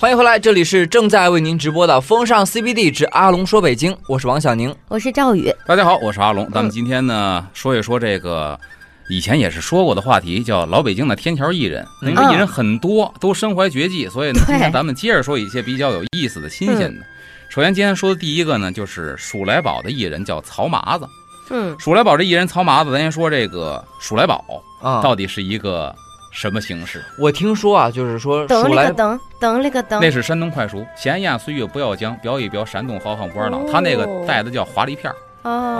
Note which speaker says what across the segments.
Speaker 1: 欢迎回来，这里是正在为您直播的《风尚 CBD 之阿龙说北京》，我是王小宁，
Speaker 2: 我是赵宇。
Speaker 3: 大家好，我是阿龙。咱们今天呢，说一说这个以前也是说过的话题，叫老北京的天桥艺人。因为艺人很多，都身怀绝技，所以呢，今天咱们接着说一些比较有意思的、新鲜的。首先，今天说的第一个呢，就是鼠来宝的艺人叫曹麻子。
Speaker 2: 嗯，
Speaker 3: 鼠来宝这艺人曹麻子，咱先说这个鼠来宝
Speaker 1: 啊，
Speaker 3: 到底是一个。什么形式？
Speaker 1: 我听说啊，就是说，
Speaker 2: 等了个等，等那个等，
Speaker 3: 那是山东快书，闲言岁月不要讲，表一表山东好汉不二郎。他那个带的叫华梨片儿。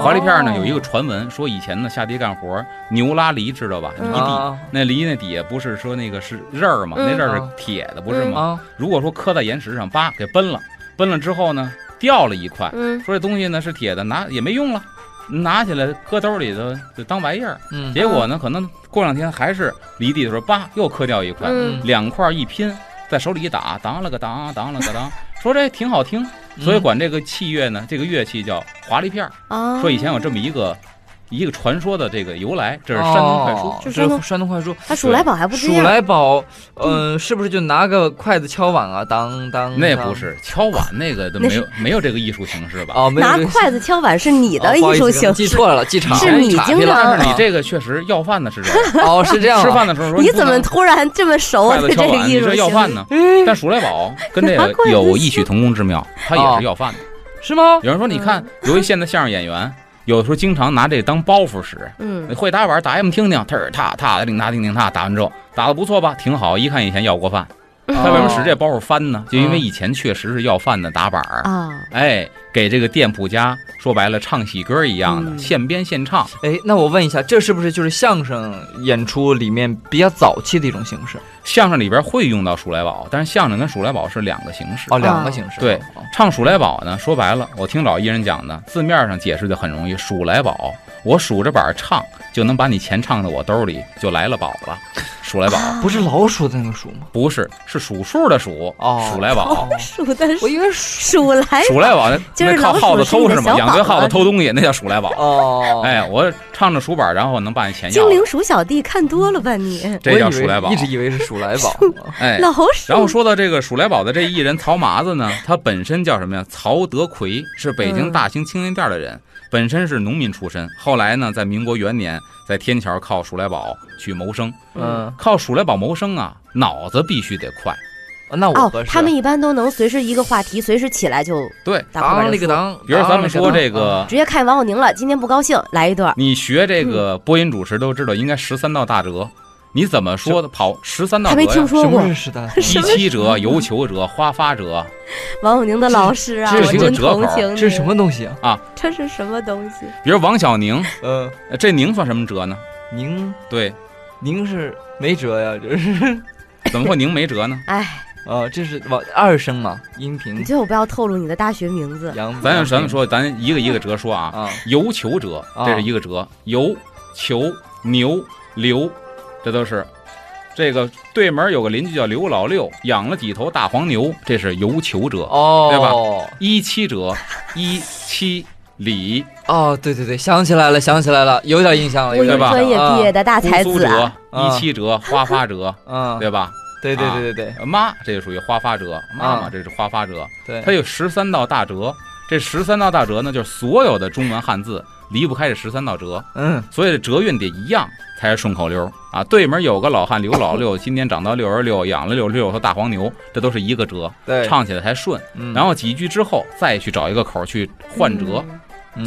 Speaker 3: 华梨片儿呢，有一个传闻，说以前呢下地干活，牛拉犁知道吧？犁地，那犁那底下不是说那个是刃儿吗？那刃儿是铁的，不是吗？如果说磕在岩石上，叭给崩了，崩了之后呢，掉了一块，说这东西呢是铁的，拿也没用了。拿起来搁兜里头就当玩意儿，嗯，结果呢，可能过两天还是离地的时候，叭又磕掉一块，两块一拼，在手里一打，当了个当，当了个当，说这挺好听，所以管这个器乐呢，这个乐器叫华丽片儿。说以前有这么一个。一个传说的这个由来，这是山东快书，
Speaker 1: 这是山东快书。
Speaker 2: 他鼠来宝还不
Speaker 1: 鼠来宝，嗯，是不是就拿个筷子敲碗啊？当当，
Speaker 3: 那不是敲碗，那个都没有没有这个艺术形式吧？
Speaker 1: 哦，
Speaker 2: 拿筷子敲碗是你的艺术形式，
Speaker 1: 记错了，记差了，
Speaker 2: 是你经常。
Speaker 3: 你这个确实要饭的是这样，
Speaker 1: 哦，是这样。
Speaker 3: 吃饭的时候说，
Speaker 2: 你怎么突然这么熟？
Speaker 3: 筷子敲
Speaker 2: 碗，
Speaker 3: 你这要饭呢？但鼠来宝跟这个有异曲同工之妙，他也是要饭的，
Speaker 1: 是吗？
Speaker 3: 有人说，你看，有一现在相声演员。有的时候经常拿这当包袱使，嗯，会打板打一们听听，特儿踏踏的，叮踏叮叮踏，打完之后打的不错吧，挺好，一看以前要过饭。他为什么使这包袱翻呢？就因为以前确实是要饭的打板儿啊，哎，给这个店铺家说白了唱喜歌一样的现编现唱。
Speaker 1: 哎，那我问一下，这是不是就是相声演出里面比较早期的一种形式？
Speaker 3: 相声里边会用到数来宝，但是相声跟数来宝是两个形式
Speaker 1: 哦，两个形式。
Speaker 3: 对，唱数来宝呢，说白了，我听老艺人讲的，字面上解释的很容易，数来宝，我数着板唱就能把你钱唱到我兜里，就来了宝了。数来宝
Speaker 1: 不是老鼠的那个鼠吗？
Speaker 3: 不是，是数数的数。哦，数来宝，
Speaker 2: 数的
Speaker 1: 我以为
Speaker 2: 数来
Speaker 3: 数来宝，
Speaker 2: 那
Speaker 3: 靠耗子偷是吗？养
Speaker 2: 对
Speaker 3: 耗子偷东西，那叫鼠来宝。哦，哎，我唱着鼠板，然后能把你钱要。
Speaker 2: 精灵鼠小弟看多了吧你？
Speaker 3: 这叫鼠来宝，
Speaker 1: 一直以为是鼠来宝。
Speaker 3: 哎，
Speaker 2: 老鼠。
Speaker 3: 然后说到这个鼠来宝的这艺人曹麻子呢，他本身叫什么呀？曹德奎，是北京大兴青年店的人。本身是农民出身，后来呢，在民国元年，在天桥靠鼠来宝去谋生。嗯，靠数来宝谋生啊，脑子必须得快。
Speaker 1: 那我哦
Speaker 2: 他们一般都能随时一个话题，随时起来就
Speaker 3: 对。
Speaker 1: 当那个当，
Speaker 3: 比如咱们说这个，
Speaker 2: 直接看王小宁了。今天不高兴，来一段。
Speaker 3: 你学这个播音主持都知道，应该十三道大辙。你怎么说的？跑十三道
Speaker 2: 还没听说过。
Speaker 3: 一七折、游求折、花发折。
Speaker 2: 王小宁的老师啊，
Speaker 3: 这是一个折口。
Speaker 1: 这是什么东西
Speaker 3: 啊？
Speaker 2: 这是什么东西？
Speaker 3: 比如王小宁，呃，这宁算什么折呢？
Speaker 1: 宁
Speaker 3: 对，
Speaker 1: 宁是没辙呀，这是。
Speaker 3: 怎么会您没辙呢？
Speaker 2: 哎，
Speaker 1: 哦，这是往二声嘛，音频。
Speaker 2: 你最好不要透露你的大学名字。
Speaker 3: 咱咱们说，咱一个一个折说啊。啊。游求折，这是一个折。游求牛刘。这都是，这个对门有个邻居叫刘老六，养了几头大黄牛，这是游求者哦，对吧？一七者，一七里
Speaker 1: 哦，对对对，想起来了，想起来了，有点印象了，对
Speaker 3: 吧？
Speaker 2: 专业毕业的大才子
Speaker 3: 啊，一七折，花发折，嗯，对吧？
Speaker 1: 对对对对
Speaker 3: 对，妈，这就属于花发折，妈妈这是花发折，
Speaker 1: 对，
Speaker 3: 它有十三道大折，这十三道大折呢，就是所有的中文汉字离不开这十三道折，嗯，所以折韵得一样。才是顺口溜啊！对门有个老汉刘老六，今年长到六十六，养了六十六头大黄牛，这都是一个折，对唱起来才顺。然后几句之后再去找一个口去换折，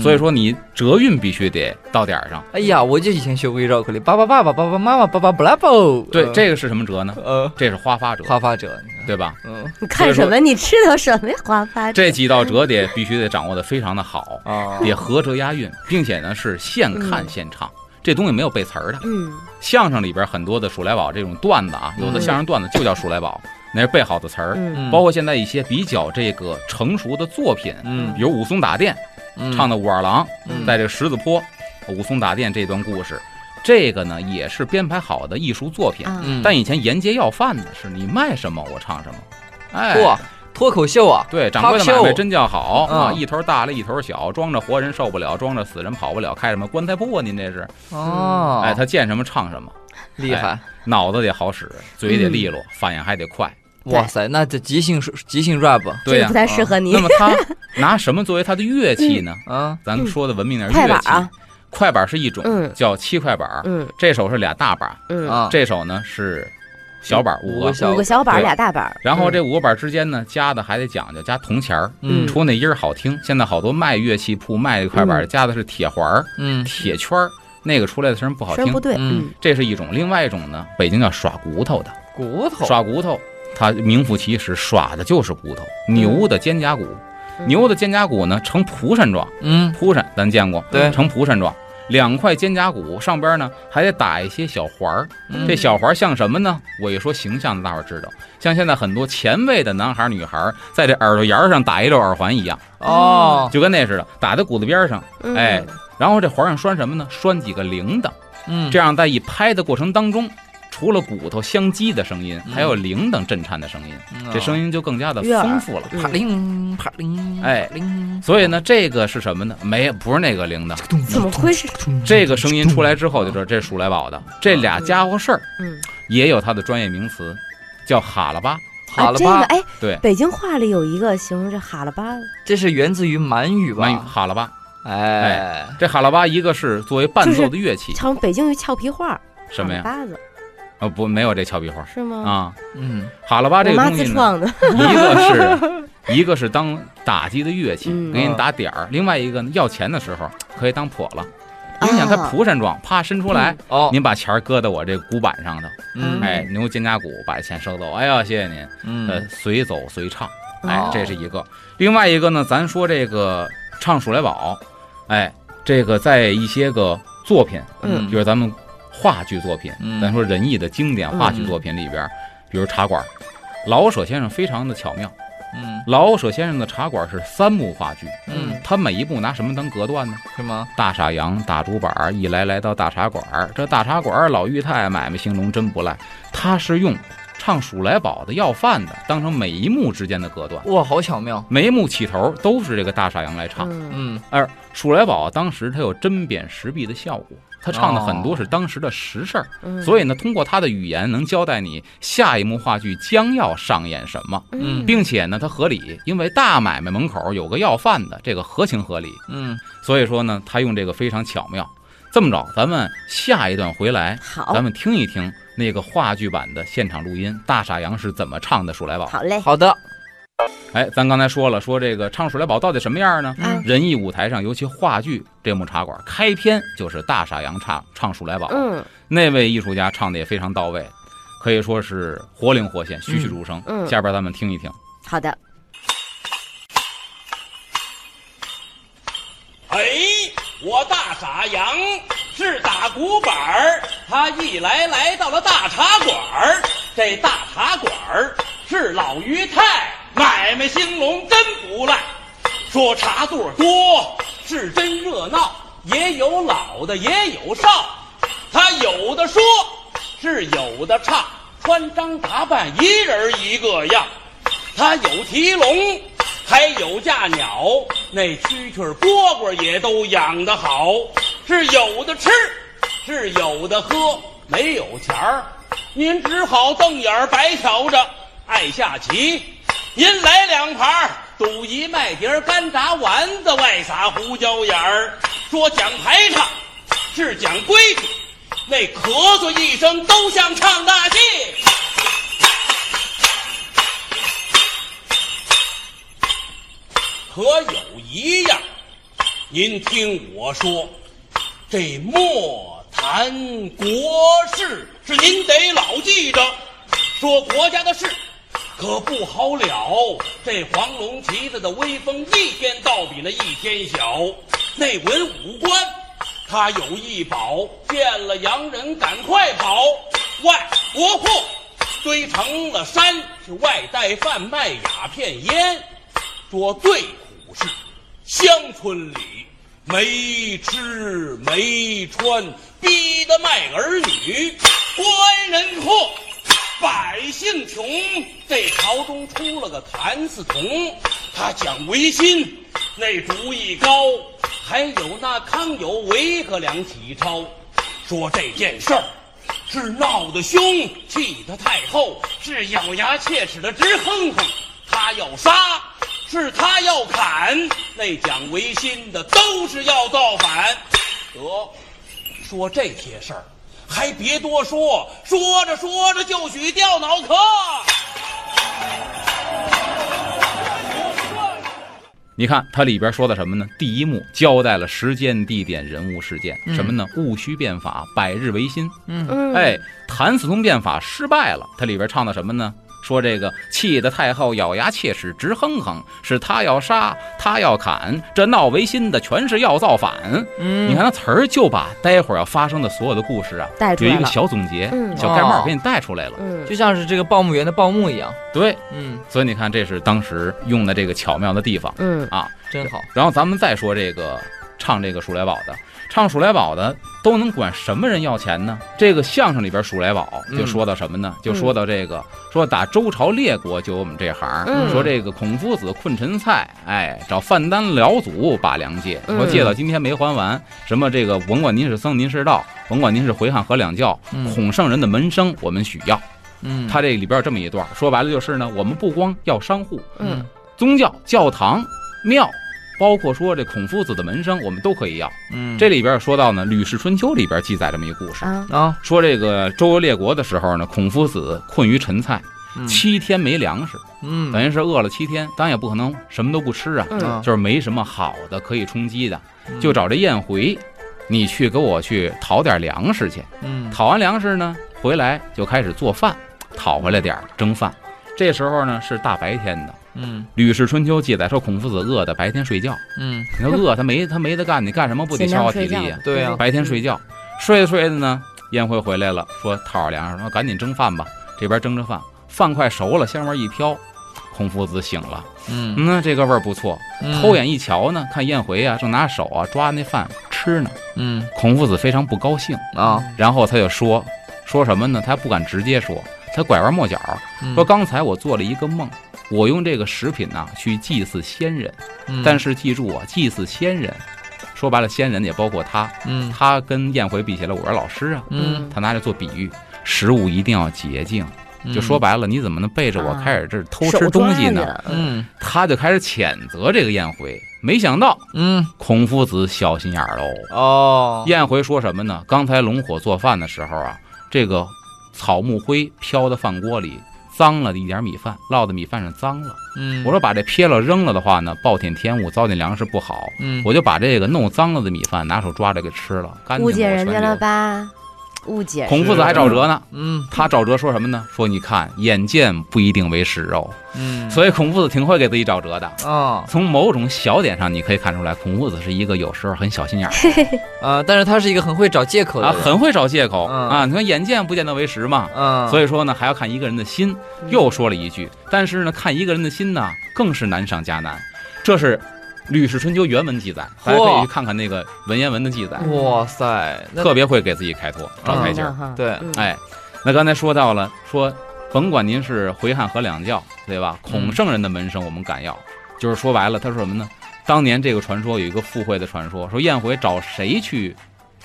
Speaker 3: 所以说你折韵必须得到点儿上。
Speaker 1: 哎呀，我就以前学过一绕口令：爸爸爸爸爸爸妈妈爸爸不拉不。
Speaker 3: 对，这个是什么折呢？呃，这是花发折。
Speaker 1: 花发折，
Speaker 3: 对吧？
Speaker 2: 嗯，你看什么？你吃的什么呀？花发。
Speaker 3: 这几道折得必须得掌握的非常的好啊，得合辙押韵，并且呢是现看现唱。这东西没有背词儿的，嗯，相声里边很多的数来宝这种段子啊，有的相声段子就叫数来宝，那是背好的词儿，包括现在一些比较这个成熟的作品，嗯，比如武松打店，唱的武二郎在这个十字坡，武松打店这段故事，这个呢也是编排好的艺术作品，但以前沿街要饭的是你卖什么我唱什么，哎。
Speaker 1: 脱口秀啊，
Speaker 3: 对，掌柜的买卖真叫好啊！一头大了一头小，装着活人受不了，装着死人跑不了，开什么棺材铺啊？您这是哦，哎，他见什么唱什么，
Speaker 1: 厉害，
Speaker 3: 脑子得好使，嘴得利落，反应还得快，
Speaker 1: 哇塞，那这即兴即兴 rap，
Speaker 3: 对呀，
Speaker 2: 不太适合你。
Speaker 3: 那么他 拿什么作为他的乐器呢？啊，咱说的文明点，乐器。快板是一种，叫七快板。嗯，这首是俩大板。嗯。啊，这首呢是小板，五
Speaker 2: 个五个。小板，俩大板。
Speaker 3: 然后这五个板之间呢，加的还得讲究，加铜钱儿，嗯，出那音儿好听。现在好多卖乐器铺卖的快板，加的是铁环儿，嗯，铁圈儿。那个出来的声不好听，
Speaker 2: 不对，
Speaker 3: 嗯，这是一种，另外一种呢，北京叫耍骨头的，
Speaker 1: 骨头。
Speaker 3: 耍骨头，它名副其实，耍的就是骨头，牛的肩胛骨，牛的肩胛骨呢呈蒲扇状，嗯，蒲扇咱见过，
Speaker 1: 对，
Speaker 3: 呈蒲扇状，两块肩胛骨上边呢还得打一些小环儿，这小环像什么呢？我一说形象的，大伙知道，像现在很多前卫的男孩女孩在这耳朵沿上打一溜耳环一样，哦，就跟那似的，打在骨子边上，哎。然后这环上拴什么呢？拴几个铃铛，嗯，这样在一拍的过程当中，除了骨头相击的声音，还有铃铛震颤的声音，这声音就更加的丰富了。
Speaker 1: 啪铃啪铃，
Speaker 3: 哎，所以呢，这个是什么呢？没，不是那个铃铛，
Speaker 2: 怎么会是？
Speaker 3: 这个声音出来之后就知道这是鼠来宝的。这俩家伙事儿，嗯，也有它的专业名词，叫哈喇巴。
Speaker 1: 哈喇巴，
Speaker 2: 哎，
Speaker 3: 对，
Speaker 2: 北京话里有一个形容这哈喇巴，
Speaker 1: 这是源自于满语吧？
Speaker 3: 满语哈喇巴。哎，这哈喇巴一个是作为伴奏的乐器，
Speaker 2: 唱北京语俏皮话，
Speaker 3: 什么呀？
Speaker 2: 巴子，
Speaker 3: 哦不，没有这俏皮话，
Speaker 2: 是吗？
Speaker 3: 啊，嗯，哈喇巴这个东西呢，一个是一个是当打击的乐器，给你打点儿；另外一个呢，要钱的时候可以当破了。你想它蒲扇状，啪伸出来，哦，您把钱搁在我这鼓板上头，嗯，哎，牛肩胛骨把钱收走，哎呀，谢谢您，嗯，呃，随走随唱，哎，这是一个。另外一个呢，咱说这个唱《数来宝》。哎，这个在一些个作品，嗯，就是咱们话剧作品，咱说仁义的经典话剧作品里边，比如茶馆，老舍先生非常的巧妙，嗯，老舍先生的茶馆是三幕话剧，嗯，他每一部拿什么当隔断呢？
Speaker 1: 是吗？
Speaker 3: 大傻羊打竹板一来来到大茶馆，这大茶馆老裕泰买卖兴隆真不赖，他是用。唱鼠来宝的要饭的，当成每一幕之间的隔断，
Speaker 1: 哇，好巧妙！
Speaker 3: 每一幕起头都是这个大傻羊来唱，嗯，而鼠来宝当时他有针砭时弊的效果，他唱的很多是当时的实事儿，所以呢，通过他的语言能交代你下一幕话剧将要上演什么，嗯，并且呢，它合理，因为大买卖门口有个要饭的，这个合情合理，嗯，所以说呢，他用这个非常巧妙。这么着，咱们下一段回来，
Speaker 2: 好，
Speaker 3: 咱们听一听。那个话剧版的现场录音，大傻羊是怎么唱的《鼠来宝》？
Speaker 2: 好嘞，
Speaker 1: 好的。
Speaker 3: 哎，咱刚才说了，说这个唱《鼠来宝》到底什么样呢？仁义舞台上，尤其话剧这幕茶馆，开篇就是大傻羊唱唱《鼠来宝》。嗯，那位艺术家唱的也非常到位，可以说是活灵活现、栩栩如生。嗯，下边咱们听一听。
Speaker 2: 好的。
Speaker 4: 哎，我大傻羊。是打鼓板儿，他一来来到了大茶馆儿。这大茶馆儿是老于太买卖兴隆真不赖。说茶座多是真热闹，也有老的也有少。他有的说是有的唱，穿张打扮一人一个样。他有提笼，还有架鸟，那蛐蛐蝈蝈也都养得好。是有的吃，是有的喝，没有钱儿，您只好瞪眼白瞧着。爱下棋，您来两盘赌一麦碟干炸丸子，外撒胡椒盐儿。说讲排场，是讲规矩，那咳嗽一声都像唱大戏。可有一样，您听我说。这莫谈国事，是您得老记着。说国家的事可不好了。这黄龙旗子的威风，一天倒比那一天小。那文武官他有一宝，见了洋人赶快跑。外国货堆成了山，是外带贩卖鸦片烟。说最苦是乡村里。没吃没穿，逼得卖儿女，官人阔，百姓穷。这朝中出了个谭嗣同，他讲维新，那主意高。还有那康有为和梁启超，说这件事儿是闹得凶，气得太后是咬牙切齿的直哼哼。他要杀，是他要砍，那讲维新的都是要造反。得，说这些事儿，还别多说，说着说着就许掉脑壳。
Speaker 3: 你看它里边说的什么呢？第一幕交代了时间、地点、人物、事件，什么呢？戊戌变法，百日维新。
Speaker 2: 嗯，
Speaker 3: 哎，谭嗣同变法失败了，它里边唱的什么呢？说这个气得太后咬牙切齿直哼哼，是他要杀，他要砍，这闹维新的全是要造反。
Speaker 1: 嗯，
Speaker 3: 你看那词儿就把待会儿要发生的所有的故事啊，有一个小总结、小盖帽给你带出来了，
Speaker 2: 嗯，
Speaker 1: 就像是这个报幕员的报幕一样。
Speaker 3: 对，
Speaker 1: 嗯，
Speaker 3: 所以你看这是当时用的这个巧妙的地方，
Speaker 2: 嗯。
Speaker 3: 啊，
Speaker 1: 真好。
Speaker 3: 然后咱们再说这个唱这个《鼠来宝》的。唱数来宝的都能管什么人要钱呢？这个相声里边数来宝就说到什么呢？就说到这个，说打周朝列国就我们这行，说这个孔夫子困陈蔡，哎，找范丹辽祖把粮借，说借到今天没还完，什么这个甭管您是僧您是道，甭管您是回汉和两教，孔圣人的门生我们许要。
Speaker 1: 嗯，
Speaker 3: 他这里边有这么一段，说白了就是呢，我们不光要商户，
Speaker 2: 嗯，
Speaker 3: 宗教教堂庙。包括说这孔夫子的门生，我们都可以要。
Speaker 1: 嗯，
Speaker 3: 这里边说到呢，《吕氏春秋》里边记载这么一个故事。
Speaker 2: 啊，
Speaker 3: 说这个周游列国的时候呢，孔夫子困于陈蔡，七天没粮食，
Speaker 1: 嗯，
Speaker 3: 等于是饿了七天，当然也不可能什么都不吃啊，就是没什么好的可以充饥的，就找这燕回，你去给我去讨点粮食去。
Speaker 1: 嗯，
Speaker 3: 讨完粮食呢，回来就开始做饭，讨回来点蒸饭。这时候呢是大白天的。
Speaker 1: 嗯，《
Speaker 3: 吕氏春秋》记载说，孔夫子饿的白天睡觉。
Speaker 1: 嗯，
Speaker 3: 你说饿，他没他没得干，你干什么不得消耗体力呀？
Speaker 1: 对呀，
Speaker 3: 白天睡觉，睡着睡着呢，燕回回来了，说讨点粮食，说赶紧蒸饭吧。这边蒸着饭，饭快熟了，香味一飘，孔夫子醒了。
Speaker 1: 嗯，
Speaker 3: 那这个味儿不错。偷眼一瞧呢，看燕回啊，正拿手啊抓那饭吃呢。
Speaker 1: 嗯，
Speaker 3: 孔夫子非常不高兴
Speaker 1: 啊，
Speaker 3: 然后他就说说什么呢？他不敢直接说，他拐弯抹角说：“刚才我做了一个梦。”我用这个食品呐去祭祀先人，但是记住啊，祭祀先人，说白了，先人也包括他，
Speaker 1: 嗯，
Speaker 3: 他跟宴回比起来，我是老师啊，
Speaker 1: 嗯，
Speaker 3: 他拿着做比喻，食物一定要洁净，就说白了，你怎么能背着我开始这偷吃东西呢？
Speaker 1: 嗯，
Speaker 3: 他就开始谴责这个宴回，没想到，
Speaker 1: 嗯，
Speaker 3: 孔夫子小心眼喽，
Speaker 1: 哦，
Speaker 3: 宴回说什么呢？刚才龙火做饭的时候啊，这个草木灰飘到饭锅里。脏了的一点米饭，落在米饭上脏了。
Speaker 1: 嗯，
Speaker 3: 我说把这撇了扔了的话呢，暴殄天物，糟践粮食不好。
Speaker 1: 嗯，
Speaker 3: 我就把这个弄脏了的米饭拿手抓着给吃了，干净。
Speaker 2: 误解人家了吧？误解。
Speaker 3: 孔夫子还找辙呢。
Speaker 1: 嗯，
Speaker 3: 他找辙说什么呢？说你看，眼见不一定为实哦。
Speaker 1: 嗯，
Speaker 3: 所以孔夫子挺会给自己找辙的
Speaker 1: 啊。
Speaker 3: 从某种小点上，你可以看出来，孔夫子是一个有时候很小心眼儿
Speaker 1: 啊，但是他是一个很会找借口的
Speaker 3: 啊，很会找借口
Speaker 1: 嗯、
Speaker 3: 啊。你看，眼见不见得为实嘛。
Speaker 1: 嗯，
Speaker 3: 所以说呢，还要看一个人的心。又说了一句，但是呢，看一个人的心呢，更是难上加难。这是。《吕氏春秋》原文记载，大家可以去看看那个文言文的记载。
Speaker 1: 哇塞，
Speaker 3: 特别会给自己开脱，找台阶儿。
Speaker 1: 对，
Speaker 3: 哎，那刚才说到了，说甭管您是回汉和两教，对吧？孔圣人的门生我们敢要，就是说白了，他说什么呢？当年这个传说有一个附会的传说，说燕回找谁去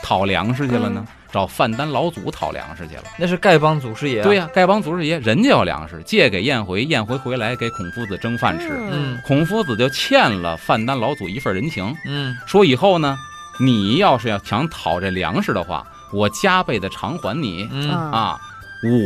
Speaker 3: 讨粮食去了呢？找范丹老祖讨粮食去了，
Speaker 1: 那是丐帮祖师爷。
Speaker 3: 对呀，丐帮祖师爷，人家要粮食，借给燕回，燕回回来给孔夫子蒸饭吃。
Speaker 1: 嗯，
Speaker 3: 孔夫子就欠了范丹老祖一份人情。
Speaker 1: 嗯，
Speaker 3: 说以后呢，你要是要想讨这粮食的话，我加倍的偿还你。
Speaker 1: 嗯
Speaker 3: 啊，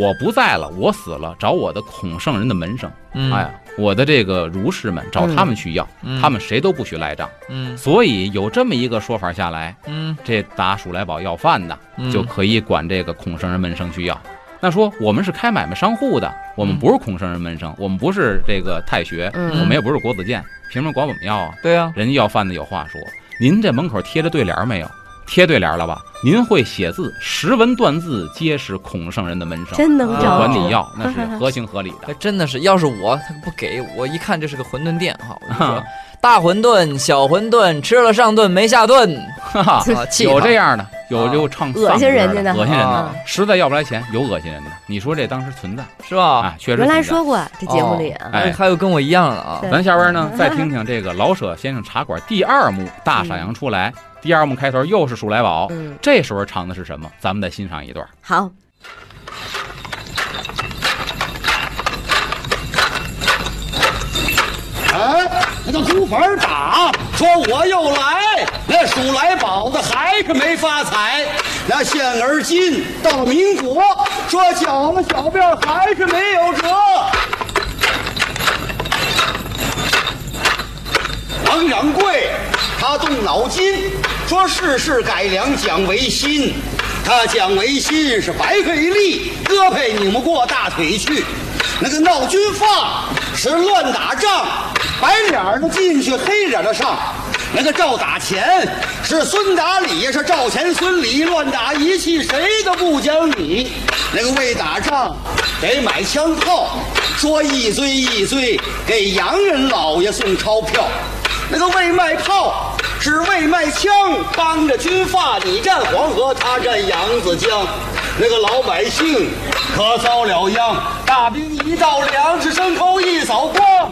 Speaker 3: 我不在了，我死了，找我的孔圣人的门生。
Speaker 1: 嗯，
Speaker 3: 哎呀，我的这个儒士们找他们去要，
Speaker 1: 嗯、
Speaker 3: 他们谁都不许赖账。
Speaker 1: 嗯，
Speaker 3: 所以有这么一个说法下来，
Speaker 1: 嗯，
Speaker 3: 这打鼠来宝要饭的、
Speaker 1: 嗯、
Speaker 3: 就可以管这个孔圣人门生去要。那说我们是开买卖商户的，我们不是孔圣人门生，我们不是这个太学，
Speaker 2: 嗯、
Speaker 3: 我们也不是国子监，凭什么管我们要啊？
Speaker 1: 对啊，
Speaker 3: 人家要饭的有话说。您这门口贴着对联没有？贴对联了吧？您会写字，识文断字，皆是孔圣人的门生。
Speaker 2: 真能找
Speaker 3: 管你要，那是合情合理的。
Speaker 1: 真的是，要是我，他不给我，一看这是个馄饨店哈，我就说大馄饨、小馄饨，吃了上顿没下顿，
Speaker 3: 哈哈，有这样的，有就唱
Speaker 2: 恶心人家的，
Speaker 3: 恶心人的，实在要不来钱，有恶心人的。你说这当时存在
Speaker 1: 是吧？
Speaker 3: 啊，确实。
Speaker 2: 原来说过这节目里，
Speaker 3: 哎，
Speaker 1: 还有跟我一样的啊。
Speaker 3: 咱下边呢，再听听这个老舍先生茶馆第二幕，大傻羊出来。第二幕开头又是数来宝，
Speaker 2: 嗯，
Speaker 3: 这时候唱的是什么？咱们再欣赏一段。
Speaker 2: 好。
Speaker 5: 啊，那叫孤坟打，说我又来，那数来宝的还是没发财，那现而今到了民国，说小子小辫还是没有折，王掌柜。他动脑筋，说世事改良讲维新，他讲维新是白费力，胳膊拧不过大腿去。那个闹军阀是乱打仗，白脸的进去，黑脸的上。那个赵打钱是孙打李，是赵钱孙李，乱打一气，谁都不讲理。那个为打仗得买枪炮，说一堆一堆给洋人老爷送钞票。那个为卖炮是为卖枪，帮着军阀，你占黄河，他占扬子江。那个老百姓可遭了殃，大兵一到，粮食牲口一扫光。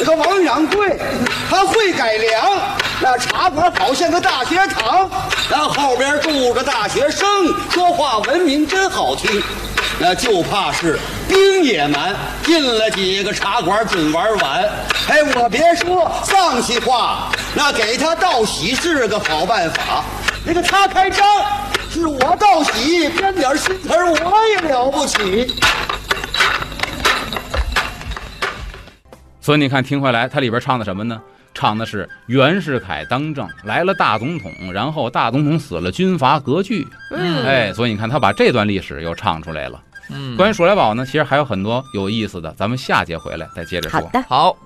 Speaker 5: 那个王掌柜他会改良，那茶馆好像个大学堂，那后边住着大学生，说话文明真好听。那就怕是兵也难，进了几个茶馆准玩完。哎，我别说丧气话，那给他道喜是个好办法。那个他开张，是我道喜，编点新词儿我也了不起。
Speaker 3: 所以你看，听回来，它里边唱的什么呢？唱的是袁世凯当政来了大总统，然后大总统死了，军阀割据。嗯，哎，所以你看他把这段历史又唱出来了。嗯，关于鼠来宝呢，其实还有很多有意思的，咱们下节回来再接着说。
Speaker 2: 好的，
Speaker 1: 好，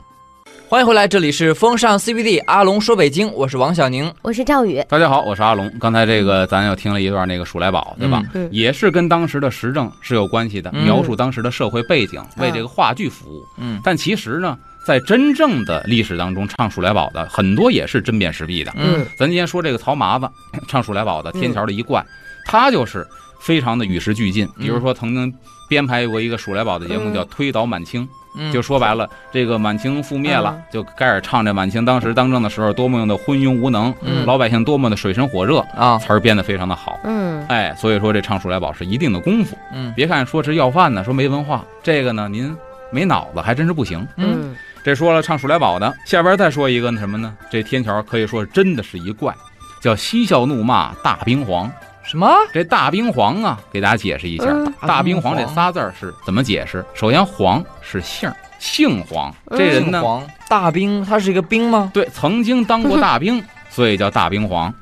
Speaker 1: 欢迎回来，这里是风尚 CBD，阿龙说北京，我是王小宁，
Speaker 2: 我是赵宇，
Speaker 3: 大家好，我是阿龙。刚才这个咱又听了一段那个鼠来宝，对吧？
Speaker 2: 嗯，
Speaker 3: 也是跟当时的时政是有关系的，描述当时的社会背景，为这个话剧服务。
Speaker 1: 嗯，
Speaker 3: 但其实呢。在真正的历史当中，唱《鼠来宝》的很多也是针砭时弊的。
Speaker 1: 嗯，
Speaker 3: 咱今天说这个曹麻子唱《鼠来宝》的天桥的一怪，他就是非常的与时俱进。比如说，曾经编排过一个《数来宝》的节目，叫《推倒满清》，就说白了，这个满清覆灭了，就开始唱这满清当时当政的时候多么的昏庸无能，老百姓多么的水深火热
Speaker 1: 啊，
Speaker 3: 词儿编得非常的好。
Speaker 2: 嗯，
Speaker 3: 哎，所以说这唱《数来宝》是一定的功夫。
Speaker 1: 嗯，
Speaker 3: 别看说是要饭呢，说没文化，这个呢您没脑子还真是不行。
Speaker 2: 嗯。
Speaker 3: 这说了唱《数来宝》的，下边再说一个那什么呢？这天桥可以说真的是一怪，叫嬉笑怒骂大兵皇。
Speaker 1: 什么？
Speaker 3: 这大兵皇啊，给大家解释一下，大兵皇这仨字儿是怎么解释？首先，皇是姓，姓黄。这人呢，
Speaker 1: 大兵，他是一个兵吗？
Speaker 3: 对，曾经当过大兵，所以叫大兵皇。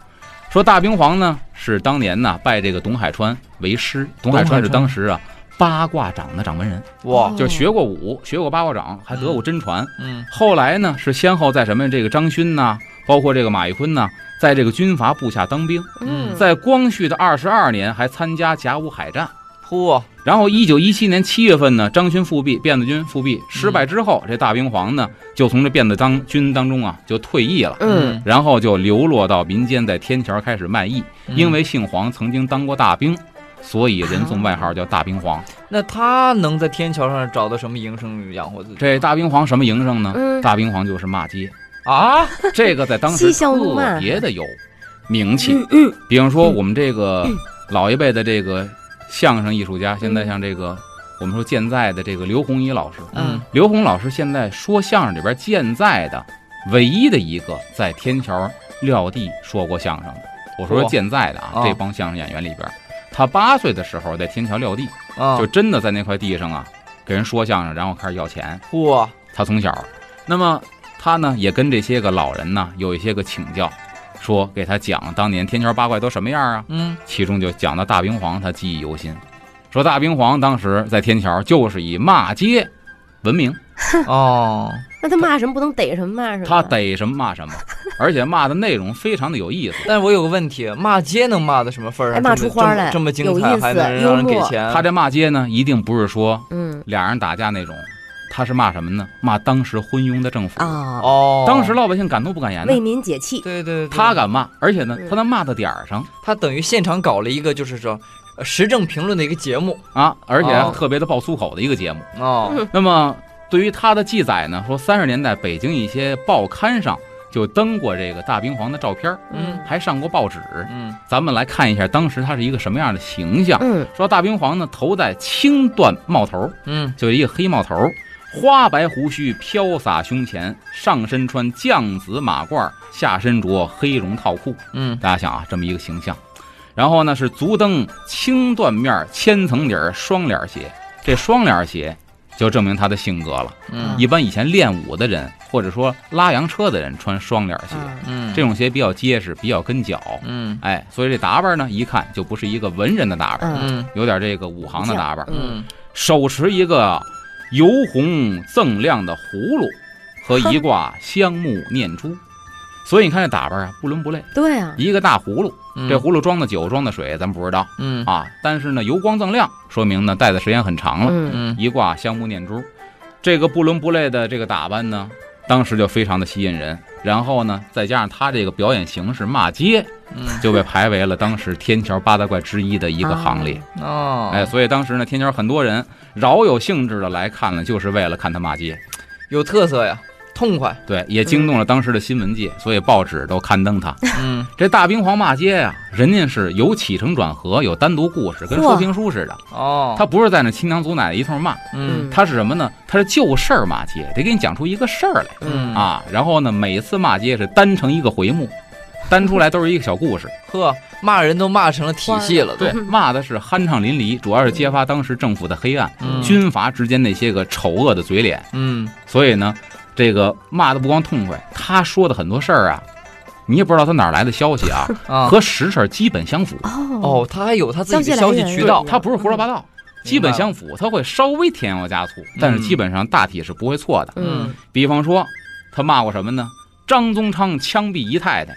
Speaker 3: 说大兵皇呢，是当年呢拜这个董海川为师，董海川是当时啊。八卦掌的掌门人
Speaker 1: 哇，
Speaker 3: 就学过武，学过八卦掌，还得过真传。
Speaker 1: 嗯，
Speaker 3: 后来呢，是先后在什么这个张勋呐，包括这个马玉坤呢，在这个军阀部下当兵。
Speaker 1: 嗯，
Speaker 3: 在光绪的二十二年还参加甲午海战。
Speaker 1: 嚯！
Speaker 3: 然后一九一七年七月份呢，张勋复辟，辫子军复辟失败之后，这大兵皇呢就从这辫子当军当中啊就退役了。
Speaker 2: 嗯，
Speaker 3: 然后就流落到民间，在天桥开始卖艺。因为姓黄，曾经当过大兵。所以人送外号叫大兵皇。
Speaker 1: 那他能在天桥上找到什么营生养活自己？
Speaker 3: 这大兵皇什么营生呢？大兵皇就是骂街
Speaker 1: 啊！
Speaker 3: 这个在当时特别的有名气。
Speaker 2: 嗯，
Speaker 3: 比方说我们这个老一辈的这个相声艺术家，现在像这个我们说健在的这个刘洪一老师，
Speaker 1: 嗯，
Speaker 3: 刘洪老师现在说相声里边健在的唯一的一个在天桥撂地说过相声的。我说健在的啊，这帮相声演员里边。他八岁的时候在天桥撂地，就真的在那块地上啊，给人说相声，然后开始要钱。
Speaker 1: 嚯！
Speaker 3: 他从小，那么他呢也跟这些个老人呢有一些个请教，说给他讲当年天桥八怪都什么样啊？
Speaker 1: 嗯，
Speaker 3: 其中就讲到大兵皇，他记忆犹新，说大兵皇当时在天桥就是以骂街闻名。
Speaker 1: 哦，
Speaker 2: 那他骂什么不能逮什么骂什么？
Speaker 3: 他逮什么骂什么，而且骂的内容非常的有意思。
Speaker 1: 但是我有个问题，骂街能骂到什么份儿
Speaker 2: 还骂出花来，
Speaker 1: 这么精彩，还能让人给钱？
Speaker 3: 他这骂街呢，一定不是说
Speaker 2: 嗯
Speaker 3: 俩人打架那种，他是骂什么呢？骂当时昏庸的政府。
Speaker 2: 啊！
Speaker 1: 哦，
Speaker 3: 当时老百姓敢怒不敢言，
Speaker 2: 为民解气。
Speaker 1: 对对，
Speaker 3: 他敢骂，而且呢，他能骂到点儿上。
Speaker 1: 他等于现场搞了一个，就是说时政评论的一个节目。
Speaker 3: 啊，而且特别的爆粗口的一个节目。
Speaker 1: 哦。
Speaker 3: 那么。对于他的记载呢，说三十年代北京一些报刊上就登过这个大兵皇的照片，
Speaker 1: 嗯，
Speaker 3: 还上过报纸，
Speaker 1: 嗯，
Speaker 3: 咱们来看一下当时他是一个什么样的形象，
Speaker 2: 嗯，
Speaker 3: 说大兵皇呢头戴青缎帽头，
Speaker 1: 嗯，
Speaker 3: 就一个黑帽头，花白胡须飘洒胸前，上身穿绛紫马褂，下身着黑绒套裤。
Speaker 1: 嗯，
Speaker 3: 大家想啊，这么一个形象。然后呢是足蹬青缎面千层底儿双脸鞋，这双脸鞋就证明他的性格了。
Speaker 1: 嗯
Speaker 3: 一般以前练武的人，或者说拉洋车的人穿双脸鞋，
Speaker 1: 嗯，
Speaker 3: 这种鞋比较结实，比较跟脚。
Speaker 1: 嗯
Speaker 3: 哎，所以这打扮呢，一看就不是一个文人的打扮，
Speaker 2: 嗯
Speaker 1: 嗯
Speaker 3: 有点这个武行的打扮。
Speaker 1: 嗯
Speaker 3: 手持一个油红锃亮的葫芦和一挂香木念珠，所以你看这打扮啊，不伦不类。
Speaker 2: 对啊，
Speaker 3: 一个大葫芦，
Speaker 1: 嗯，
Speaker 3: 这葫芦装的酒装的水，咱不知道
Speaker 1: 嗯。
Speaker 3: 啊，但是呢油光锃亮，说明呢戴的时间很长了。
Speaker 2: 嗯。
Speaker 1: 嗯。
Speaker 3: 一挂香木念珠，这个不伦不类的这个打扮呢，当时就非常的吸引人。然后呢，再加上他这个表演形式骂街，
Speaker 1: 嗯
Speaker 3: 就被排为了当时天桥八大怪之一的一个行列。
Speaker 1: 哦，
Speaker 3: 哎，所以当时呢，天桥很多人饶有兴致的来看了，就是为了看他骂街。
Speaker 1: 有特色呀，痛快。
Speaker 3: 对，也惊动了当时的新闻界，所以报纸都刊登他。
Speaker 1: 嗯
Speaker 3: 这大兵皇骂街呀、人家是有起承转合，有单独故事，跟
Speaker 2: 嚯
Speaker 3: 说评书似的。
Speaker 1: 哦，
Speaker 3: 他不是在那亲娘祖奶奶一通骂，
Speaker 1: 嗯
Speaker 3: 他是什么呢？他是就事儿骂街，得给你讲出一个事儿来
Speaker 1: 嗯
Speaker 3: 啊。然后呢，每次骂街是单成一个回目，单出来都是一个小故事。
Speaker 1: 呵，骂人都骂成了体系了，都
Speaker 3: 对，骂的是酣畅淋漓，主要是揭发当时政府的黑暗，
Speaker 1: 嗯
Speaker 3: 军阀之间那些个丑恶的嘴脸。
Speaker 1: 嗯
Speaker 3: 所以呢，这个骂的不光痛快，他说的很多事儿啊，你也不知道他哪儿来的消息啊，
Speaker 1: 啊。
Speaker 3: 和实事儿基本相符。
Speaker 2: 哦。
Speaker 1: 哦，他还有他自己的消
Speaker 2: 消息
Speaker 1: 渠道，
Speaker 3: 他不是胡说八道，基本相符，他会稍微添油加醋，但是基本上大体是不会错的。
Speaker 2: 嗯。
Speaker 3: 比方说，他骂过什么呢？张宗昌枪毙姨太太，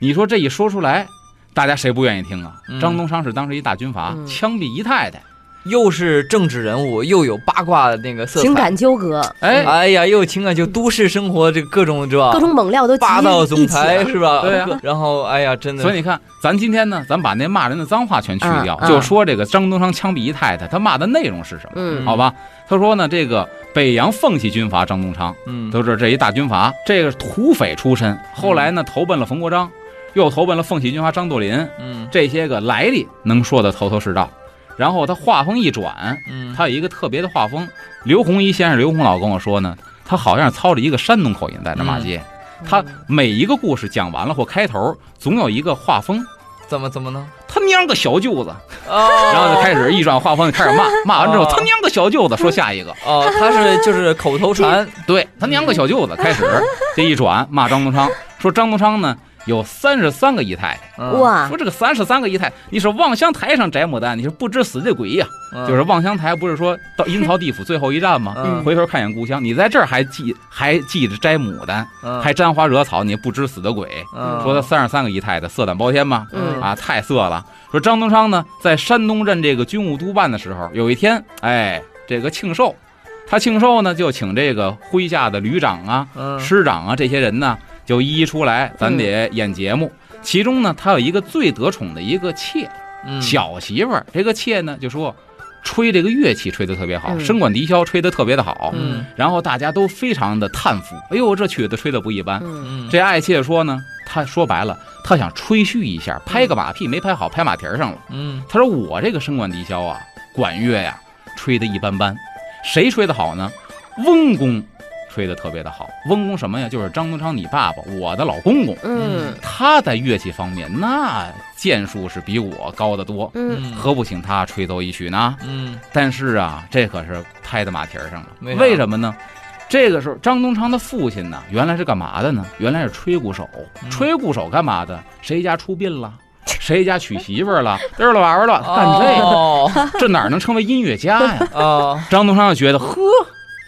Speaker 3: 你说这一说出来，大家谁不愿意听啊？
Speaker 1: 嗯。
Speaker 3: 张宗昌是当时一大军阀，
Speaker 2: 嗯。
Speaker 3: 枪毙姨太太，
Speaker 1: 又是政治人物，又有八卦的那个色彩，
Speaker 2: 情感纠葛，
Speaker 3: 哎，
Speaker 1: 哎呀，又有情感，就都市生活这各种是吧？
Speaker 2: 各种猛料都
Speaker 1: 霸道总裁是吧？
Speaker 3: 对啊。
Speaker 1: 然后哎呀，真的，
Speaker 3: 所以你看，咱今天呢，咱把那骂人的脏话全去掉，就说这个张东昌枪毙姨太太，他骂的内容是什么？
Speaker 2: 嗯。
Speaker 3: 好吧，他说呢，这个北洋奉系军阀张东昌，
Speaker 1: 嗯。
Speaker 3: 都是这一大军阀，这个土匪出身，后来呢投奔了冯国璋，又投奔了奉系军阀张作霖，
Speaker 1: 嗯。
Speaker 3: 这些个来历能说的头头是道。然后他话风一转，
Speaker 1: 嗯，
Speaker 3: 他有一个特别的画风。刘洪一先生刘洪老跟我说呢，他好像是操着一个山东口音在那骂街。他每一个故事讲完了或开头，总有一个画风。
Speaker 1: 怎么怎么呢？
Speaker 3: 他娘个小舅子！
Speaker 1: 哦，
Speaker 3: 然后就开始一转画风，就开始骂。骂完之后，
Speaker 1: 哦
Speaker 3: 他娘个小舅子，说下一个。
Speaker 1: 哦，他是就是口头禅，
Speaker 3: 对他娘个小舅子，开始 这一转骂张东昌，说张东昌呢有三十三个姨太太。
Speaker 1: 嗯，
Speaker 2: 哇
Speaker 3: 说这个三十三个姨太，你是望乡台上摘牡丹，你是不知死的鬼呀、
Speaker 1: 嗯
Speaker 3: 就是望乡台不是说到阴曹地府最后一站吗？
Speaker 1: 嗯
Speaker 3: 回头看一眼故乡，你在这儿还记还记着摘牡丹，
Speaker 1: 嗯
Speaker 3: 还沾花惹草，你不知死的鬼。
Speaker 1: 嗯
Speaker 3: 说他三十三个姨太太色胆包天吗？
Speaker 2: 嗯
Speaker 3: 啊，太色了。说张东昌呢，在山东任这个军务督办的时候，有一天，哎，这个庆寿，他庆寿呢，就请这个麾下的旅长啊、
Speaker 1: 嗯
Speaker 3: 师长啊这些人呢，就一一出来，咱得演节目。其中呢，他有一个最得宠的一个妾，
Speaker 1: 嗯
Speaker 3: 小媳妇儿。这个妾呢，就说吹这个乐器吹得特别好，
Speaker 2: 嗯
Speaker 3: 笙管笛箫吹得特别的好。
Speaker 1: 嗯
Speaker 3: 然后大家都非常的叹服，哎呦，这曲子吹得不一般。这爱妾说呢，他说白了，他想吹嘘一下，拍个马屁没拍好，拍马蹄儿上了。
Speaker 1: 嗯
Speaker 3: 他说我这个笙管笛箫啊，管乐呀，吹得一般般，谁吹得好呢？翁公吹得特别的好。翁公什么呀？就是张宗昌你爸爸，我的老公公。
Speaker 2: 嗯
Speaker 3: 他在乐器方面那剑术是比我高得多，
Speaker 2: 嗯
Speaker 3: 何不请他吹奏一曲呢？
Speaker 1: 嗯
Speaker 3: 但是啊，这可是拍在马蹄儿上了。
Speaker 1: 为
Speaker 3: 什么呢？这个时候，张宗昌的父亲呢，原来是干嘛的呢？原来是吹鼓手。
Speaker 1: 嗯
Speaker 3: 吹鼓手干嘛的？谁家出殡了？谁家娶媳妇儿了？嘚儿了玩儿了，干这
Speaker 1: 哦
Speaker 3: 个，这哪能成为音乐家呀？
Speaker 1: 啊
Speaker 3: 张东昌就觉得，呵，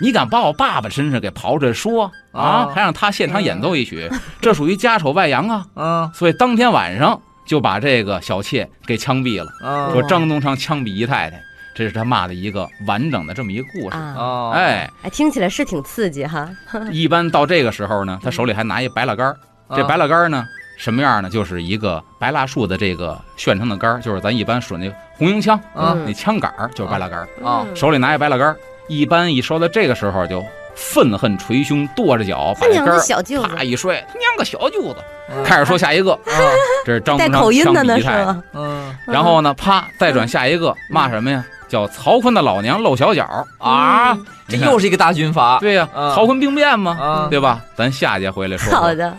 Speaker 3: 你敢把我爸爸身上给刨出来说啊
Speaker 1: 哦？
Speaker 3: 还让他现场演奏一曲，这属于家丑外扬啊！
Speaker 1: 嗯
Speaker 3: 所以当天晚上就把这个小妾给枪毙了。
Speaker 1: 嗯
Speaker 3: 说张宗昌枪毙姨太太，这是他骂的一个完整的这么一个故事。
Speaker 2: 啊，
Speaker 1: 哦
Speaker 3: 哎，
Speaker 2: 哎，听起来是挺刺激哈。
Speaker 3: 一般到这个时候呢，他手里还拿一白蜡杆儿。这白蜡杆儿呢，什么样呢？就是一个白蜡树的这个旋成的杆儿，就是咱一般说那红缨枪
Speaker 1: 啊
Speaker 3: 那枪杆儿，就是白蜡杆儿。
Speaker 1: 啊
Speaker 2: 嗯
Speaker 3: 手里拿一白蜡杆儿，一般一说到这个时候就愤恨捶胸，跺着脚，把
Speaker 2: 他娘
Speaker 3: 这杆儿
Speaker 2: 个小舅子
Speaker 3: 啪一摔，他娘个小舅子！
Speaker 1: 嗯
Speaker 3: 开始说下一个，
Speaker 1: 啊
Speaker 3: 这是张
Speaker 2: 口音的呢是
Speaker 3: 毙姨太太。
Speaker 2: 吧？
Speaker 1: 嗯
Speaker 3: 然后呢，啪，再转下一个，骂什么呀？叫曹锟的老娘露小脚
Speaker 1: 啊，这又是一个大军阀。
Speaker 3: 对呀，曹锟兵变嘛，对吧？咱下节回来说。
Speaker 2: 好的。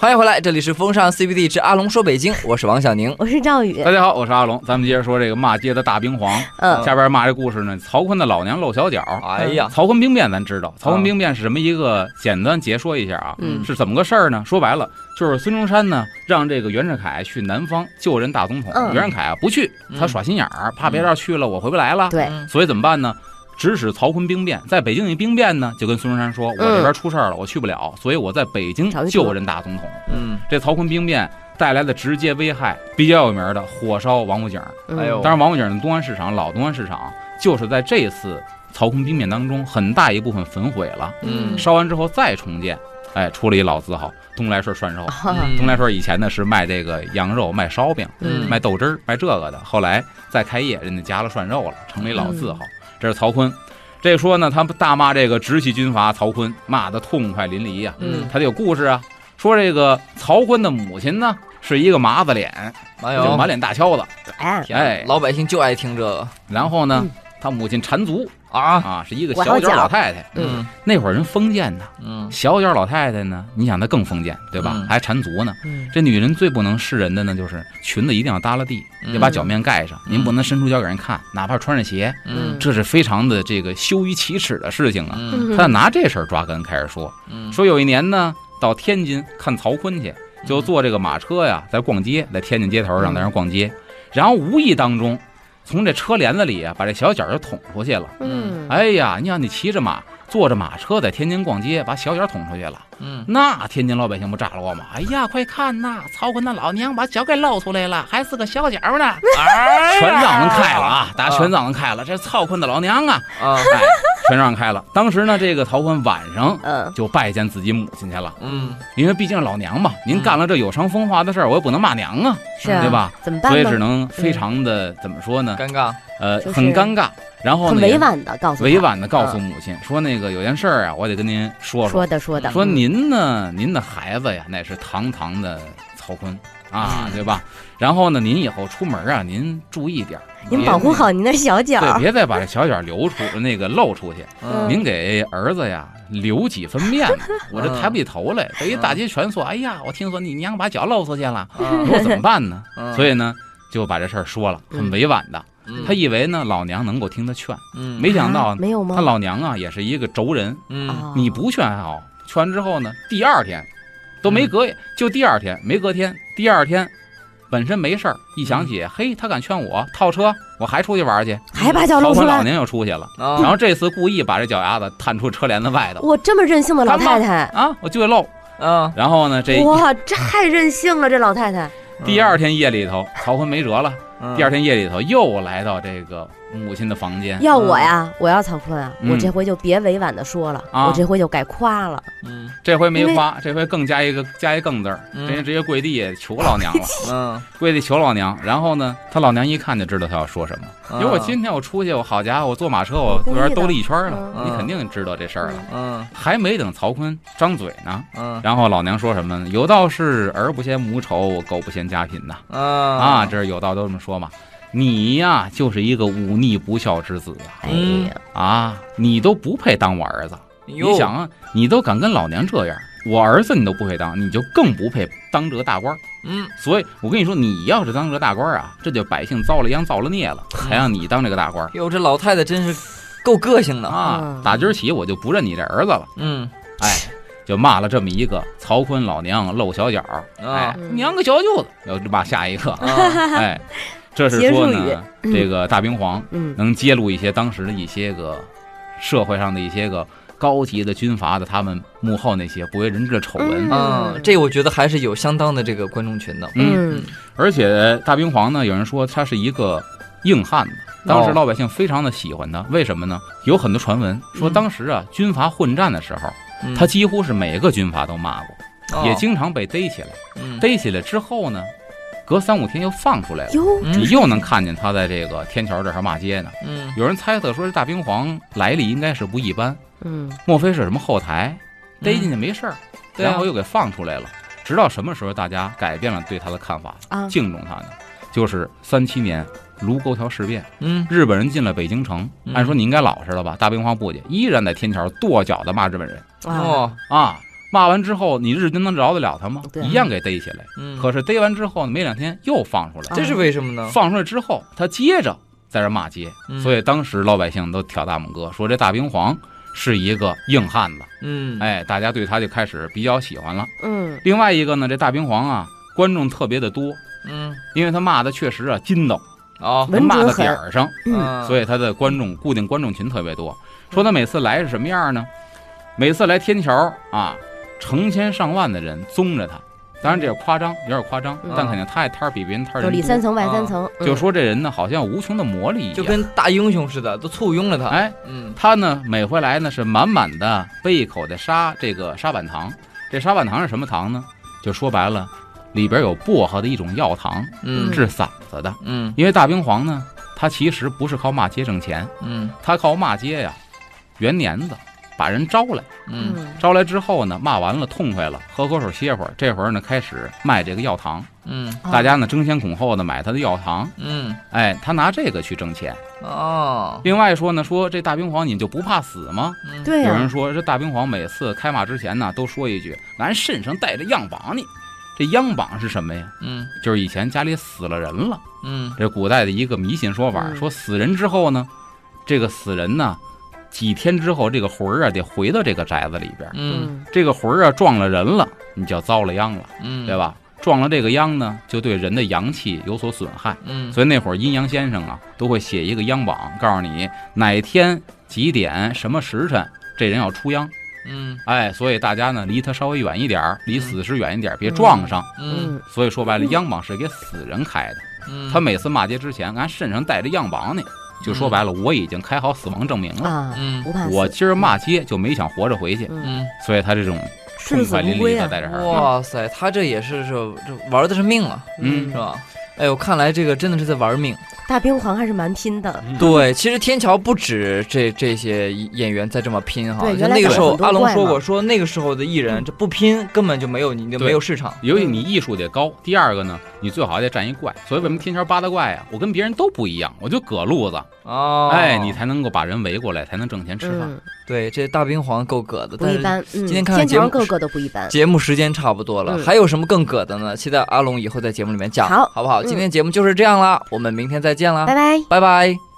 Speaker 1: 欢迎回来，这里是风尚 CBD 之阿龙说北京，我是王小宁，
Speaker 2: 我是赵宇，
Speaker 3: 大家好，我是阿龙，咱们接着说这个骂街的大兵皇。
Speaker 2: 嗯，
Speaker 3: 下边骂这故事呢，曹锟的老娘露小脚。
Speaker 1: 哎呀，
Speaker 3: 曹锟兵变咱知道，曹锟兵变是什么一个？简单解说一下啊，是怎么个事儿呢？说白了，就是孙中山呢让这个袁世凯去南方救人大总统，袁世凯啊不去，他耍心眼儿，怕别人去了我回不来了，
Speaker 2: 对，
Speaker 3: 所以怎么办呢？指使曹锟兵变，在北京一兵变呢，就跟孙中山说：“我这边出事了，我去不了，所以我在北京就任大总统。”
Speaker 1: 嗯，
Speaker 3: 这曹锟兵变带来的直接危害比较有名的，火烧王府井。
Speaker 1: 哎呦，
Speaker 3: 当然王府井的东安市场，老东安市场就是在这次曹锟兵变当中，很大一部分焚毁了。
Speaker 1: 嗯，
Speaker 3: 烧完之后再重建，哎，出了一老字号东来顺涮肉。东来顺以前呢是卖这个羊肉、卖烧饼、卖豆汁儿、卖这个的，后来再开业，人家加了涮肉了，成了一老字号。这是曹锟，这说呢，他大骂这个直系军阀曹锟，骂得痛快淋漓呀。
Speaker 1: 嗯，
Speaker 3: 他得有故事啊，说这个曹锟的母亲呢是一个麻子脸，就满脸大敲子。
Speaker 1: 哎，老百姓就爱听这个。
Speaker 3: 然后呢，他母亲缠足。
Speaker 1: 啊
Speaker 3: 啊，是一个小脚老太太。
Speaker 1: 嗯，
Speaker 3: 那会儿人封建呢。
Speaker 1: 嗯，
Speaker 3: 小脚老太太呢，你想她更封建，对吧？还缠足呢。这女人最不能示人的呢，就是裙子一定要耷拉地，得把脚面盖上。您不能伸出脚给人看，哪怕穿着鞋。
Speaker 1: 嗯，
Speaker 3: 这是非常的这个羞于启齿的事情啊。他拿这事儿抓根开始说，说有一年呢，到天津看曹锟去，就坐这个马车呀，在逛街，在天津街头上在那逛街，然后无意当中。从这车帘子里啊，把这小脚就捅出去了。
Speaker 2: 嗯，
Speaker 3: 哎呀，你想你骑着马，坐着马车在天津逛街，把小脚捅出去了。
Speaker 1: 嗯，
Speaker 3: 那天津老百姓不炸了我吗？哎呀，快看呐，曹锟那老娘把脚给露出来了，还是个小脚呢！全让人开了啊，大家全让人开了，这曹锟的老娘啊！
Speaker 1: 啊，
Speaker 3: 哎，全让开了。当时呢，这个曹锟晚上
Speaker 2: 嗯
Speaker 3: 就拜见自己母亲去了。
Speaker 1: 嗯，
Speaker 3: 因为毕竟是老娘嘛，您干了这有伤风化的事儿，我也不能骂娘啊，
Speaker 2: 是
Speaker 3: 对吧？
Speaker 2: 怎么办？
Speaker 3: 所以只能非常的怎么说呢？
Speaker 1: 尴尬，
Speaker 3: 呃，很尴尬。然后呢，
Speaker 2: 委婉的告诉
Speaker 3: 委婉的告诉母亲说，那个有件事儿啊，我得跟您说说。
Speaker 2: 说的说的，
Speaker 3: 说您呢，您的孩子呀，那是堂堂的曹锟啊，对吧？然后呢，您以后出门啊，您注意点，
Speaker 2: 您保护好您的小脚，
Speaker 3: 对，别再把这小脚留出那个露出去。
Speaker 1: 嗯
Speaker 3: 您给儿子呀留几分面子，我这抬不起头来。这一大街全说，哎呀，我听说你娘把脚露出去了，我怎么办呢？所以呢，就把这事儿说了，很委婉的。他以为呢，老娘能够听他劝，
Speaker 1: 嗯，
Speaker 3: 没想到
Speaker 2: 没有吗？
Speaker 3: 他老娘啊，也是一个轴人，
Speaker 1: 嗯，
Speaker 3: 你不劝还好，劝完之后呢，第二天都没隔夜，就第二天没隔天，第二天本身没事儿，一想起，嘿，他敢劝我套车，我还出去玩去，
Speaker 2: 还把脚露出来，
Speaker 3: 老娘又出去了，然后这次故意把这脚丫子探出车帘子外头，
Speaker 2: 我这么任性的老太太
Speaker 3: 啊，我就会露，
Speaker 1: 嗯，
Speaker 3: 然后呢，这
Speaker 2: 哇，这太任性了，这老太太。
Speaker 3: 第二天夜里头，曹坤没辙了。第二天夜里头又来到这个母亲的房间。
Speaker 2: 要我呀，我要曹坤啊，我这回就别委婉的说了，我这回就改夸了。
Speaker 1: 嗯，
Speaker 3: 这回没夸，这回更加一个加一更字儿，人家直接跪地求老娘了。
Speaker 1: 嗯，
Speaker 3: 跪地求老娘。然后呢，他老娘一看就知道他要说什么。因为我今天我出去，我好家伙，我坐马车我这边兜了一圈了，你肯定知道这事儿了。
Speaker 1: 嗯，
Speaker 3: 还没等曹坤张嘴呢，
Speaker 1: 嗯，
Speaker 3: 然后老娘说什么呢？有道是儿不嫌母丑，狗不嫌家贫呐。
Speaker 1: 啊
Speaker 3: 啊，这是有道都这么说嘛。你呀，就是一个忤逆不孝之子啊！
Speaker 2: 哎呀，
Speaker 3: 啊，你都不配当我儿子。你想啊，你都敢跟老娘这样，我儿子你都不配当，你就更不配当这个大官。
Speaker 1: 嗯，
Speaker 3: 所以我跟你说，你要是当这个大官啊，这就百姓遭了殃，造了孽了，还让你当这个大官。
Speaker 1: 哟，这老太太真是够个性的
Speaker 3: 啊！打今儿起我就不认你这儿子了。
Speaker 1: 嗯，
Speaker 3: 哎，就骂了这么一个曹锟老娘露小脚，哎，娘个小舅子，要骂下一个，哎。这是说呢，这个大兵皇能揭露一些当时的一些个社会上的一些个高级的军阀的他们幕后那些不为人知的丑闻
Speaker 1: 啊，这我觉得还是有相当的这个观众群的。
Speaker 3: 嗯，而且大兵皇呢，有人说他是一个硬汉子，当时老百姓非常的喜欢他，为什么呢？有很多传闻说当时啊军阀混战的时候，他几乎是每个军阀都骂过，也经常被逮起来，逮起来之后呢。隔三五天又放出来了，你又能看见他在这个天桥这儿骂街呢。
Speaker 1: 嗯，
Speaker 3: 有人猜测说这大冰皇来历应该是不一般，
Speaker 2: 嗯，
Speaker 3: 莫非是什么后台逮进去没事儿，然后又给放出来了？直到什么时候大家改变了对他的看法，敬重他呢？就是三七年卢沟桥事变，
Speaker 1: 嗯，
Speaker 3: 日本人进了北京城，按说你应该老实了吧？大兵皇不去，依然在天桥跺脚的骂日本人。
Speaker 1: 哦。
Speaker 3: 啊，骂完之后，你日军能饶得了他吗？一样给逮起来。
Speaker 1: 嗯，
Speaker 3: 可是逮完之后没两天又放出来，
Speaker 1: 这是为什么呢？
Speaker 3: 放出来之后，他接着在这骂街，所以当时老百姓都挑大拇哥，说这大兵皇是一个硬汉子。
Speaker 1: 嗯，
Speaker 3: 哎，大家对他就开始比较喜欢了。
Speaker 2: 嗯，
Speaker 3: 另外一个呢，这大兵皇啊，观众特别的多。
Speaker 1: 嗯，
Speaker 3: 因为他骂的确实啊筋道，
Speaker 1: 哦，
Speaker 3: 骂到点儿上，
Speaker 2: 嗯，
Speaker 3: 所以他的观众固定观众群特别多。说他每次来是什么样呢？每次来天桥啊，成千上万的人宗着他。当然这夸张，有点夸张，但肯定他也摊儿比别人摊儿人
Speaker 2: 里三层外三层。
Speaker 3: 就说这人呢，好像无穷的魔力一样，
Speaker 1: 就跟大英雄似的，都簇拥着他。
Speaker 3: 哎，
Speaker 1: 嗯，
Speaker 3: 他呢每回来呢是满满的背一口的沙这个沙板糖。这沙板糖是什么糖呢？就说白了。里边有薄荷的一种药糖，
Speaker 1: 嗯，
Speaker 3: 治嗓子的，
Speaker 1: 嗯，
Speaker 3: 因为大冰皇呢，他其实不是靠骂街挣钱，
Speaker 1: 嗯，
Speaker 3: 他靠骂街呀，圆年子，把人招来，
Speaker 1: 嗯，
Speaker 3: 招来之后呢，骂完了痛快了，喝口水歇会儿，这会儿呢开始卖这个药糖，
Speaker 1: 嗯，
Speaker 3: 大家呢争先恐后的买他的药糖，
Speaker 1: 嗯，
Speaker 3: 哎，他拿这个去挣钱，
Speaker 1: 哦，
Speaker 3: 另外说呢，说这大兵皇你就不怕死吗？
Speaker 2: 对
Speaker 3: 有人说这大兵皇每次开骂之前呢，都说一句，俺身上带着样榜呢。这央榜是什么呀？
Speaker 1: 嗯，
Speaker 3: 就是以前家里死了人了，
Speaker 1: 嗯，
Speaker 3: 这古代的一个迷信说法，说死人之后呢，这个死人呢，几天之后这个魂儿啊得回到这个宅子里边，
Speaker 1: 嗯，
Speaker 3: 这个魂儿啊撞了人了，你就遭了殃了，
Speaker 1: 嗯，
Speaker 3: 对吧？撞了这个殃呢，就对人的阳气有所损害，
Speaker 1: 嗯，
Speaker 3: 所以那会儿阴阳先生啊都会写一个殃榜，告诉你哪天几点什么时辰这人要出殃。
Speaker 1: 嗯，
Speaker 3: 哎，所以大家呢离他稍微远一点离死尸远一点别撞上。
Speaker 1: 嗯，
Speaker 3: 所以说白了，殃榜是给死人开的。
Speaker 1: 嗯，
Speaker 3: 他每次骂街之前，俺身上带着样榜呢，就说白了，我已经开好死亡证明了。
Speaker 2: 啊，
Speaker 1: 嗯，
Speaker 2: 不怕
Speaker 3: 我今儿骂街就没想活着回去。
Speaker 1: 嗯，
Speaker 3: 所以他这种痛快淋漓的在这儿。
Speaker 1: 哇塞，他这也是这这玩的是命啊，
Speaker 3: 嗯，
Speaker 1: 是吧？哎呦，看来这个真的是在玩命。
Speaker 2: 大兵皇还是蛮拼的。
Speaker 1: 对，其实天桥不止这这些演员在这么拼哈。
Speaker 2: 对，
Speaker 1: 就那个时候阿龙说过，说那个时候的艺人这不拼根本就没有你就没有市场。
Speaker 3: 尤其你艺术得高，第二个呢，你最好还得站一怪。所以为什么天桥八大怪啊？我跟别人都不一样，我就搁路子。
Speaker 1: 哦，
Speaker 3: 哎，你才能够把人围过来，才能挣钱吃饭。
Speaker 1: 对，这大冰皇够葛的，
Speaker 2: 不一般。
Speaker 1: 今天看
Speaker 2: 节目个个都不一般。
Speaker 1: 节目时间差不多了，还有什么更葛的呢？期待阿龙以后在节目里面讲，
Speaker 2: 好，
Speaker 1: 好不好？今天节目就是这样啦，我们明天再见啦，
Speaker 2: 拜拜，
Speaker 1: 拜拜。